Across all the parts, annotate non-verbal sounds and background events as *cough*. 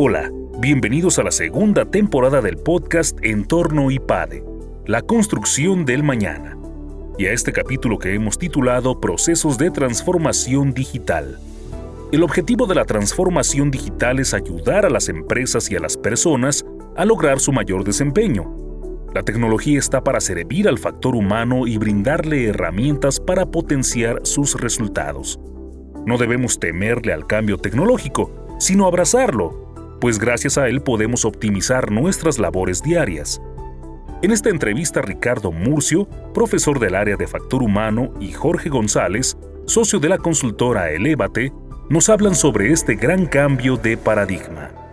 Hola, bienvenidos a la segunda temporada del podcast Entorno IPADE, la construcción del mañana, y a este capítulo que hemos titulado Procesos de Transformación Digital. El objetivo de la transformación digital es ayudar a las empresas y a las personas a lograr su mayor desempeño. La tecnología está para servir al factor humano y brindarle herramientas para potenciar sus resultados. No debemos temerle al cambio tecnológico, sino abrazarlo pues gracias a él podemos optimizar nuestras labores diarias. En esta entrevista Ricardo Murcio, profesor del área de factor humano, y Jorge González, socio de la consultora Elevate, nos hablan sobre este gran cambio de paradigma.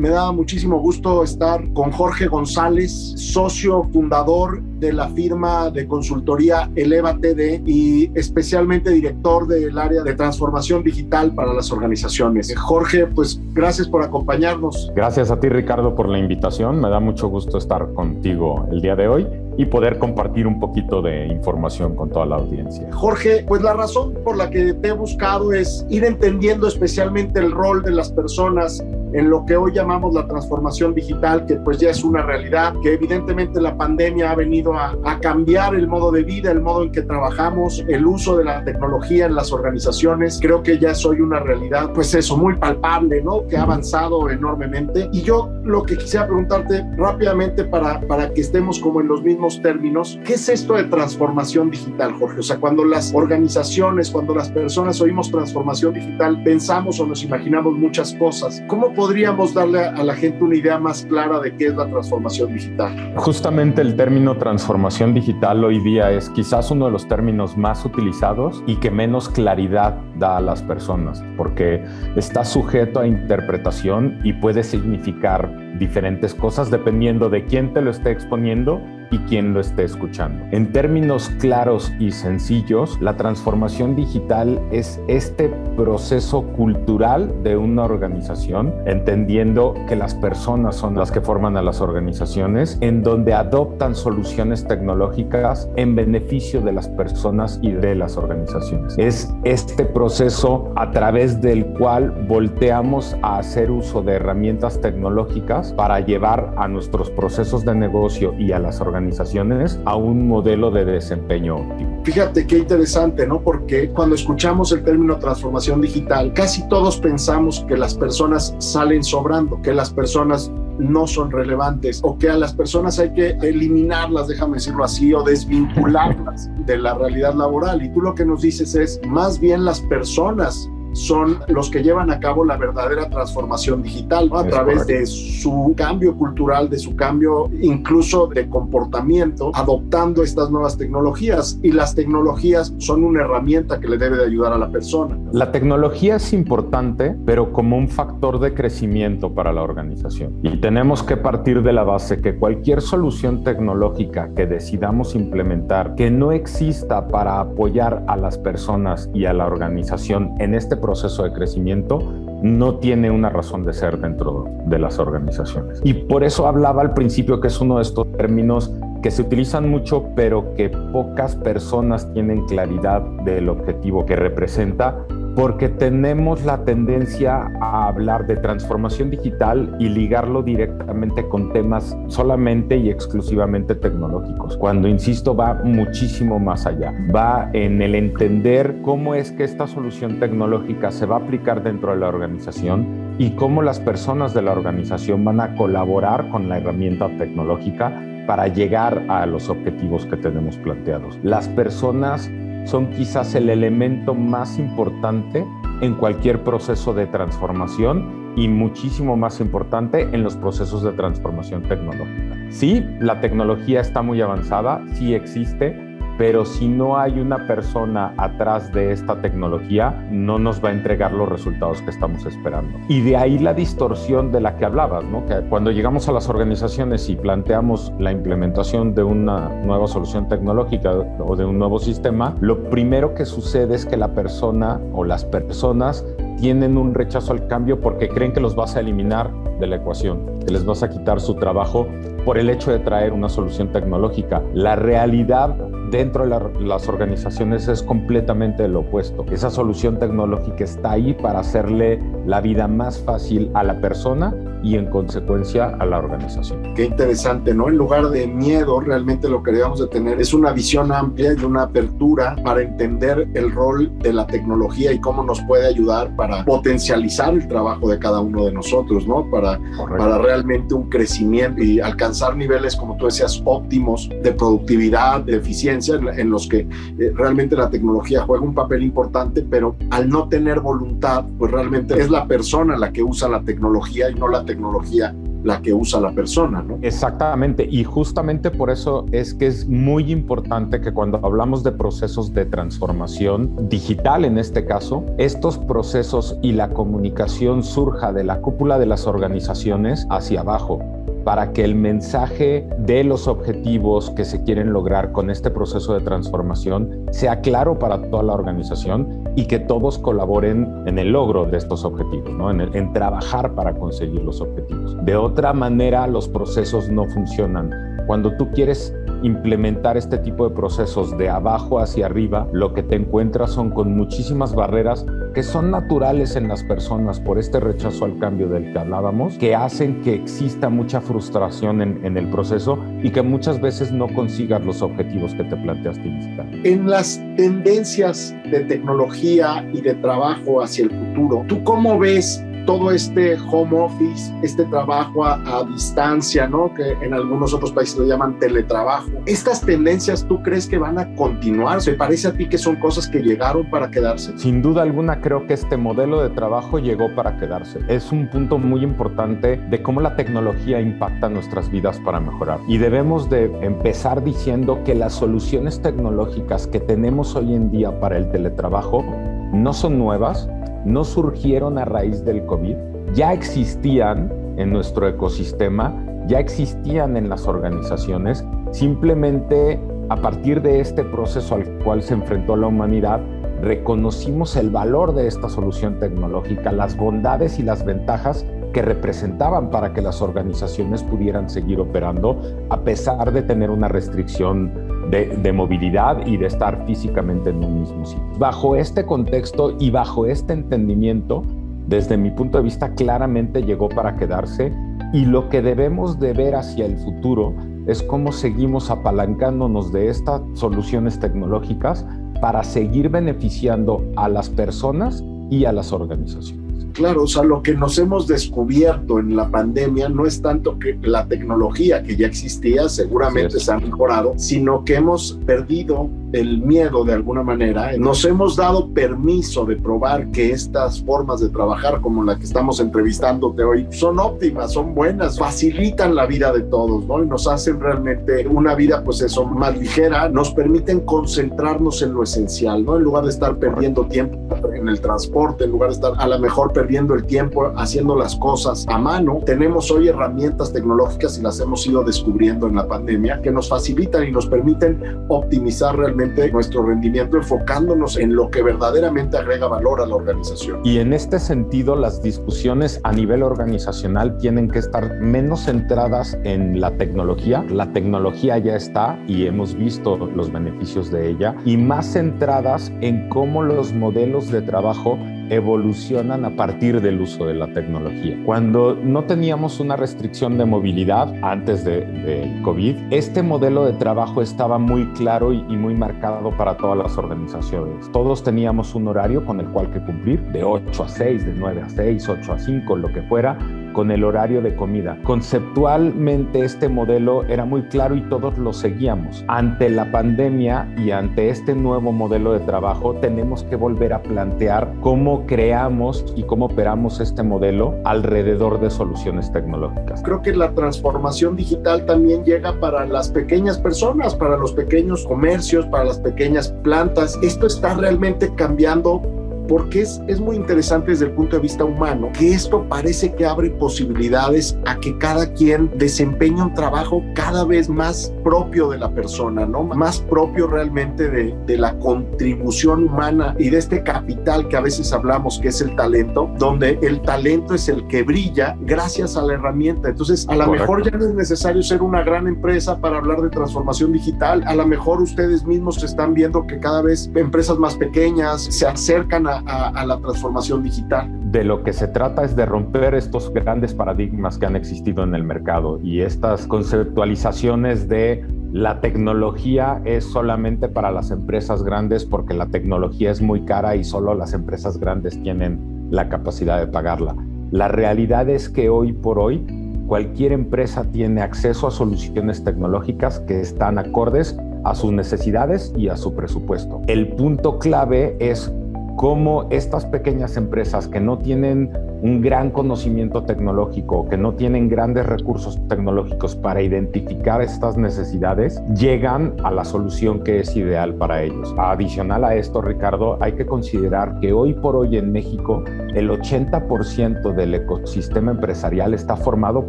Me da muchísimo gusto estar con Jorge González, socio fundador de la firma de consultoría Eleva TD y especialmente director del área de transformación digital para las organizaciones. Jorge, pues gracias por acompañarnos. Gracias a ti, Ricardo, por la invitación. Me da mucho gusto estar contigo el día de hoy y poder compartir un poquito de información con toda la audiencia. Jorge, pues la razón por la que te he buscado es ir entendiendo especialmente el rol de las personas en lo que hoy llamamos la transformación digital, que pues ya es una realidad, que evidentemente la pandemia ha venido a, cambiar el modo de vida, el modo en que trabajamos, el uso de la tecnología en las organizaciones. Creo que ya soy una realidad, pues eso, muy palpable, ¿no? Que ha avanzado enormemente. Y yo lo que quisiera preguntarte rápidamente para, para que estemos como en los mismos términos, ¿qué es esto de transformación digital, Jorge? O sea, cuando las organizaciones, cuando las personas oímos transformación digital, pensamos o nos imaginamos muchas cosas. ¿Cómo podríamos darle a la gente una idea más clara de qué es la transformación digital? Justamente el término transformación digital hoy día es quizás uno de los términos más utilizados y que menos claridad da a las personas, porque está sujeto a interpretación y puede significar tomorrow. Diferentes cosas dependiendo de quién te lo esté exponiendo y quién lo esté escuchando. En términos claros y sencillos, la transformación digital es este proceso cultural de una organización, entendiendo que las personas son las que forman a las organizaciones, en donde adoptan soluciones tecnológicas en beneficio de las personas y de las organizaciones. Es este proceso a través del cual volteamos a hacer uso de herramientas tecnológicas para llevar a nuestros procesos de negocio y a las organizaciones organizaciones a un modelo de desempeño óptimo. Fíjate qué interesante, ¿no? Porque cuando escuchamos el término transformación digital, casi todos pensamos que las personas salen sobrando, que las personas no son relevantes o que a las personas hay que eliminarlas, déjame decirlo así, o desvincularlas *laughs* de la realidad laboral. Y tú lo que nos dices es, más bien las personas son los que llevan a cabo la verdadera transformación digital a través de su cambio cultural, de su cambio incluso de comportamiento, adoptando estas nuevas tecnologías. Y las tecnologías son una herramienta que le debe de ayudar a la persona. La tecnología es importante, pero como un factor de crecimiento para la organización. Y tenemos que partir de la base que cualquier solución tecnológica que decidamos implementar que no exista para apoyar a las personas y a la organización en este proceso de crecimiento no tiene una razón de ser dentro de las organizaciones. Y por eso hablaba al principio que es uno de estos términos que se utilizan mucho, pero que pocas personas tienen claridad del objetivo que representa porque tenemos la tendencia a hablar de transformación digital y ligarlo directamente con temas solamente y exclusivamente tecnológicos, cuando, insisto, va muchísimo más allá. Va en el entender cómo es que esta solución tecnológica se va a aplicar dentro de la organización y cómo las personas de la organización van a colaborar con la herramienta tecnológica para llegar a los objetivos que tenemos planteados. Las personas son quizás el elemento más importante en cualquier proceso de transformación y muchísimo más importante en los procesos de transformación tecnológica. Sí, la tecnología está muy avanzada, sí existe, pero si no hay una persona atrás de esta tecnología, no nos va a entregar los resultados que estamos esperando. Y de ahí la distorsión de la que hablabas, ¿no? Que cuando llegamos a las organizaciones y planteamos la implementación de una nueva solución tecnológica o de un nuevo sistema, lo primero que sucede es que la persona o las personas tienen un rechazo al cambio porque creen que los vas a eliminar de la ecuación, que les vas a quitar su trabajo por el hecho de traer una solución tecnológica. La realidad dentro de las organizaciones es completamente lo opuesto. Esa solución tecnológica está ahí para hacerle la vida más fácil a la persona y en consecuencia a la organización. Qué interesante, ¿no? En lugar de miedo, realmente lo que debemos de tener es una visión amplia y una apertura para entender el rol de la tecnología y cómo nos puede ayudar para potencializar el trabajo de cada uno de nosotros, ¿no? Para, para realmente un crecimiento y alcanzar niveles, como tú decías, óptimos de productividad, de eficiencia, en, los que eh, realmente la tecnología juega un papel importante, pero al no tener voluntad, pues realmente es la persona la que usa la tecnología y no la tecnología la que usa la persona, ¿no? Exactamente, y justamente por eso es que es muy importante que cuando hablamos de procesos de transformación digital en este caso, estos procesos y la comunicación surja de la cúpula de las organizaciones hacia abajo para que el mensaje de los objetivos que se quieren lograr con este proceso de transformación sea claro para toda la organización y que todos colaboren en el logro de estos objetivos, en trabajar para conseguir los objetivos. De otra manera, los procesos no funcionan. Cuando tú quieres implementar este tipo de procesos de abajo hacia arriba, lo que te encuentras son con muchísimas barreras que son naturales en las personas por este rechazo al cambio del que hablábamos, que hacen que exista mucha frustración en, el proceso y que muchas veces no consigas los objetivos que te planteaste iniciar. En las tendencias de tecnología y de trabajo hacia el futuro, ¿tú cómo ves todo este home office, este trabajo a, distancia, ¿no? Que en algunos otros países lo llaman teletrabajo. ¿Estas tendencias tú crees que van a continuar? ¿Se parece a ti que son cosas que llegaron para quedarse? Sin duda alguna creo que este modelo de trabajo llegó para quedarse. Es un punto muy importante de cómo la tecnología impacta nuestras vidas para mejorar. Y debemos de empezar diciendo que las soluciones tecnológicas que tenemos hoy en día para el teletrabajo no son nuevas, no surgieron a raíz del COVID, ya existían en nuestro ecosistema, ya existían en las organizaciones, simplemente a partir de este proceso al cual se enfrentó la humanidad, reconocimos el valor de esta solución tecnológica, las bondades y las ventajas que representaban para que las organizaciones pudieran seguir operando a pesar de tener una restricción de, movilidad y de estar físicamente en un mismo sitio. Bajo este contexto y bajo este entendimiento, desde mi punto de vista, claramente llegó para quedarse y lo que debemos de ver hacia el futuro es cómo seguimos apalancándonos de estas soluciones tecnológicas para seguir beneficiando a las personas y a las organizaciones. Claro, o sea, lo que nos hemos descubierto en la pandemia no es tanto que la tecnología que ya existía, seguramente se ha mejorado, sino que hemos perdido el miedo de alguna manera. Nos hemos dado permiso de probar que estas formas de trabajar como la que estamos entrevistándote hoy son óptimas, son buenas, facilitan la vida de todos, ¿no? Y nos hacen realmente una vida, pues eso, más ligera, nos permiten concentrarnos en lo esencial, ¿no? En lugar de estar perdiendo tiempo en el transporte, en lugar de estar a lo mejor perdiendo el tiempo haciendo las cosas a mano, tenemos hoy herramientas tecnológicas y las hemos ido descubriendo en la pandemia que nos facilitan y nos permiten optimizar realmente nuestro rendimiento enfocándonos en lo que verdaderamente agrega valor a la organización. Y en este sentido, las discusiones a nivel organizacional tienen que estar menos centradas en la tecnología. La tecnología ya está y hemos visto los beneficios de ella y más centradas en cómo los modelos de trabajo evolucionan a partir del uso de la tecnología. Cuando no teníamos una restricción de movilidad antes del de COVID, este modelo de trabajo estaba muy claro y, y muy marcado para todas las organizaciones. Todos teníamos un horario con el cual que cumplir, de 8 a 6, de 9 a 6, 8 a 5, lo que fuera, con el horario de comida. Conceptualmente este modelo era muy claro y todos lo seguíamos. Ante la pandemia y ante este nuevo modelo de trabajo tenemos que volver a plantear cómo creamos y cómo operamos este modelo alrededor de soluciones tecnológicas. Creo que la transformación digital también llega para las pequeñas personas, para los pequeños comercios, para las pequeñas plantas. Esto está realmente cambiando porque es, es muy interesante desde el punto de vista humano que esto parece que abre posibilidades a que cada quien desempeñe un trabajo cada vez más propio de la persona, ¿no? Más propio realmente de, de la contribución humana y de este capital que a veces hablamos que es el talento, donde el talento es el que brilla gracias a la herramienta. Entonces, a lo mejor ya no es necesario ser una gran empresa para hablar de transformación digital. A lo mejor ustedes mismos están viendo que cada vez empresas más pequeñas se acercan a, a, la transformación digital. De lo que se trata es de romper estos grandes paradigmas que han existido en el mercado y estas conceptualizaciones de la tecnología es solamente para las empresas grandes porque la tecnología es muy cara y solo las empresas grandes tienen la capacidad de pagarla. La realidad es que hoy por hoy cualquier empresa tiene acceso a soluciones tecnológicas que están acordes a sus necesidades y a su presupuesto. El punto clave es cómo estas pequeñas empresas que no tienen un gran conocimiento tecnológico, que no tienen grandes recursos tecnológicos para identificar estas necesidades, llegan a la solución que es ideal para ellos. Adicional a esto, Ricardo, hay que considerar que hoy por hoy en México el 80% del ecosistema empresarial está formado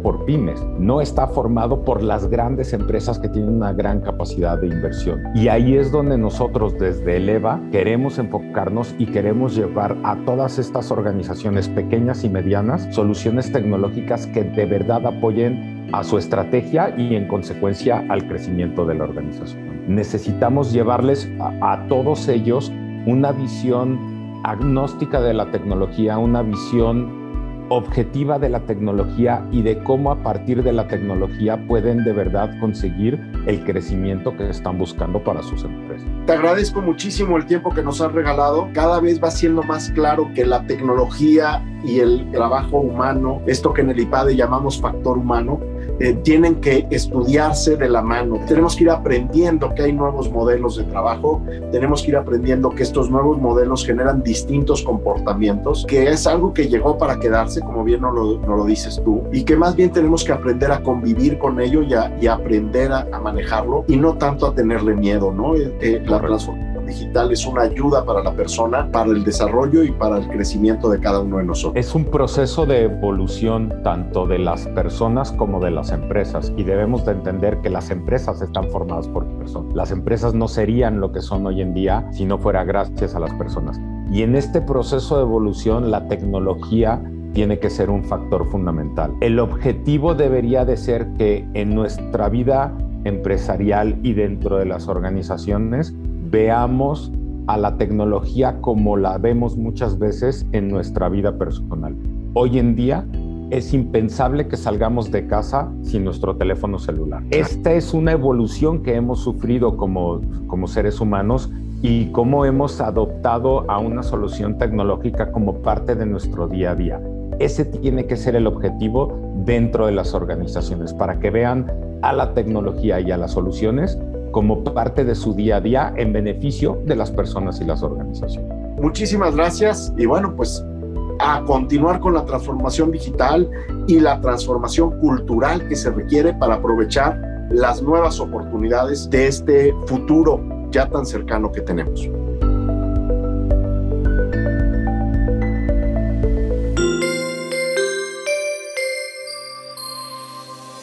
por pymes, no está formado por las grandes empresas que tienen una gran capacidad de inversión. Y ahí es donde nosotros desde Eleva queremos enfocarnos y queremos llevar a todas estas organizaciones pequeñas y medianas soluciones tecnológicas que de verdad apoyen a su estrategia y en consecuencia al crecimiento de la organización. Necesitamos llevarles a, todos ellos una visión agnóstica de la tecnología, una visión objetiva de la tecnología y de cómo a partir de la tecnología pueden de verdad conseguir el crecimiento que están buscando para sus empresas. Te agradezco muchísimo el tiempo que nos has regalado. Cada vez va siendo más claro que la tecnología y el trabajo humano, esto que en el IPADE llamamos factor humano, eh, tienen que estudiarse de la mano. Tenemos que ir aprendiendo que hay nuevos modelos de trabajo, tenemos que ir aprendiendo que estos nuevos modelos generan distintos comportamientos, que es algo que llegó para quedarse, como bien nos lo, lo dices tú, y que más bien tenemos que aprender a convivir con ello y, a, y aprender a, a, manejarlo y no tanto a tenerle miedo, ¿no? Eh, eh, la transformación digital es una ayuda para la persona, para el desarrollo y para el crecimiento de cada uno de nosotros. Es un proceso de evolución tanto de las personas como de las empresas y debemos de entender que las empresas están formadas por personas. Las empresas no serían lo que son hoy en día si no fuera gracias a las personas. Y en este proceso de evolución la tecnología tiene que ser un factor fundamental. El objetivo debería de ser que en nuestra vida empresarial y dentro de las organizaciones veamos a la tecnología como la vemos muchas veces en nuestra vida personal. Hoy en día es impensable que salgamos de casa sin nuestro teléfono celular. Esta es una evolución que hemos sufrido como, como seres humanos y cómo hemos adoptado a una solución tecnológica como parte de nuestro día a día. Ese tiene que ser el objetivo dentro de las organizaciones, para que vean a la tecnología y a las soluciones como parte de su día a día en beneficio de las personas y las organizaciones. Muchísimas gracias y bueno, pues a continuar con la transformación digital y la transformación cultural que se requiere para aprovechar las nuevas oportunidades de este futuro ya tan cercano que tenemos.